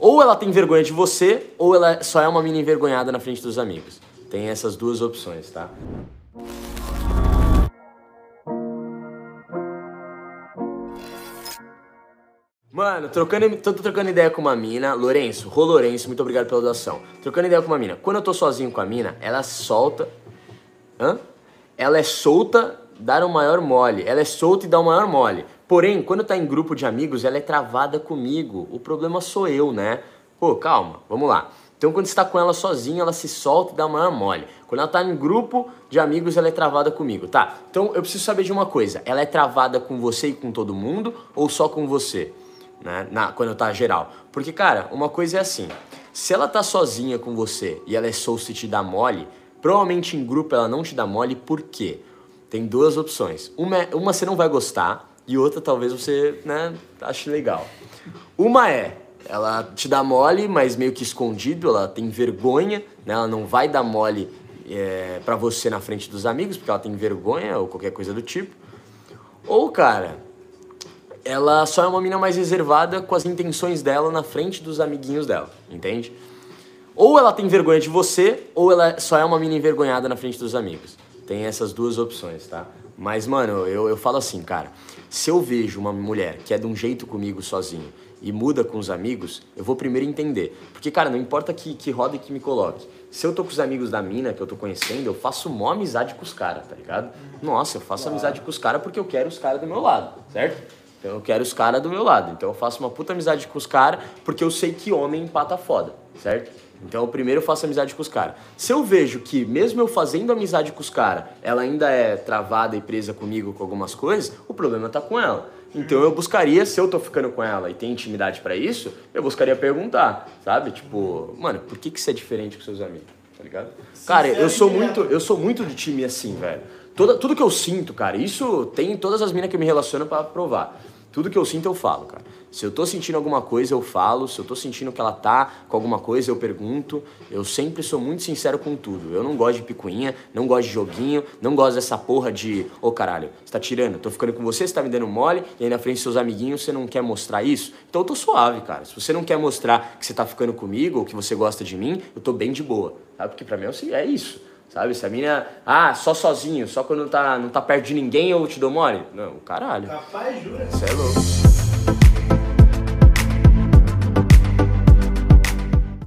Ou ela tem vergonha de você, ou ela só é uma mina envergonhada na frente dos amigos. Tem essas duas opções, tá? Mano, trocando, tô trocando ideia com uma mina, Lourenço, Rô Lourenço, muito obrigado pela doação. Trocando ideia com uma mina. Quando eu tô sozinho com a mina, ela solta. Hã? Ela é solta, dar o maior mole. Ela é solta e dá o maior mole. Porém, quando tá em grupo de amigos, ela é travada comigo. O problema sou eu, né? Pô, calma, vamos lá. Então, quando está com ela sozinha, ela se solta e dá maior mole. Quando ela tá em grupo de amigos, ela é travada comigo, tá? Então, eu preciso saber de uma coisa. Ela é travada com você e com todo mundo ou só com você? né? Na, quando tá geral. Porque, cara, uma coisa é assim: se ela tá sozinha com você e ela é solta e te dá mole, provavelmente em grupo ela não te dá mole, por quê? Tem duas opções. Uma, é, uma você não vai gostar e outra talvez você, né, ache legal. Uma é, ela te dá mole, mas meio que escondido, ela tem vergonha, né? Ela não vai dar mole é, para você na frente dos amigos, porque ela tem vergonha ou qualquer coisa do tipo. Ou, cara, ela só é uma mina mais reservada com as intenções dela na frente dos amiguinhos dela, entende? Ou ela tem vergonha de você, ou ela só é uma mina envergonhada na frente dos amigos. Tem essas duas opções, tá? Mas, mano, eu, eu falo assim, cara. Se eu vejo uma mulher que é de um jeito comigo sozinho e muda com os amigos, eu vou primeiro entender. Porque, cara, não importa que, que roda e que me coloque. Se eu tô com os amigos da mina que eu tô conhecendo, eu faço mó amizade com os caras, tá ligado? Nossa, eu faço amizade com os caras porque eu quero os caras do meu lado, certo? Então eu quero os caras do meu lado. Então eu faço uma puta amizade com os caras, porque eu sei que homem empata foda, certo? Então, primeiro eu faço amizade com os caras. Se eu vejo que, mesmo eu fazendo amizade com os caras, ela ainda é travada e presa comigo com algumas coisas, o problema tá com ela. Então eu buscaria, se eu tô ficando com ela e tem intimidade para isso, eu buscaria perguntar, sabe? Tipo, mano, por que, que você é diferente com seus amigos? Tá ligado? Cara, eu sou muito, eu sou muito de time assim, velho. Toda, tudo que eu sinto, cara, isso tem todas as minas que eu me relaciono para provar. Tudo que eu sinto eu falo, cara. Se eu tô sentindo alguma coisa, eu falo. Se eu tô sentindo que ela tá com alguma coisa, eu pergunto. Eu sempre sou muito sincero com tudo. Eu não gosto de picuinha, não gosto de joguinho, não gosto dessa porra de, ô oh, caralho, você tá tirando, tô ficando com você, você tá me dando mole, e aí na frente dos seus amiguinhos você não quer mostrar isso. Então eu tô suave, cara. Se você não quer mostrar que você tá ficando comigo ou que você gosta de mim, eu tô bem de boa. Sabe? Porque pra mim é, é isso. Sabe? Se a mina, ah, só sozinho, só quando tá, não tá perto de ninguém eu te dou mole. Não, caralho. Capaz, jura? Você é louco.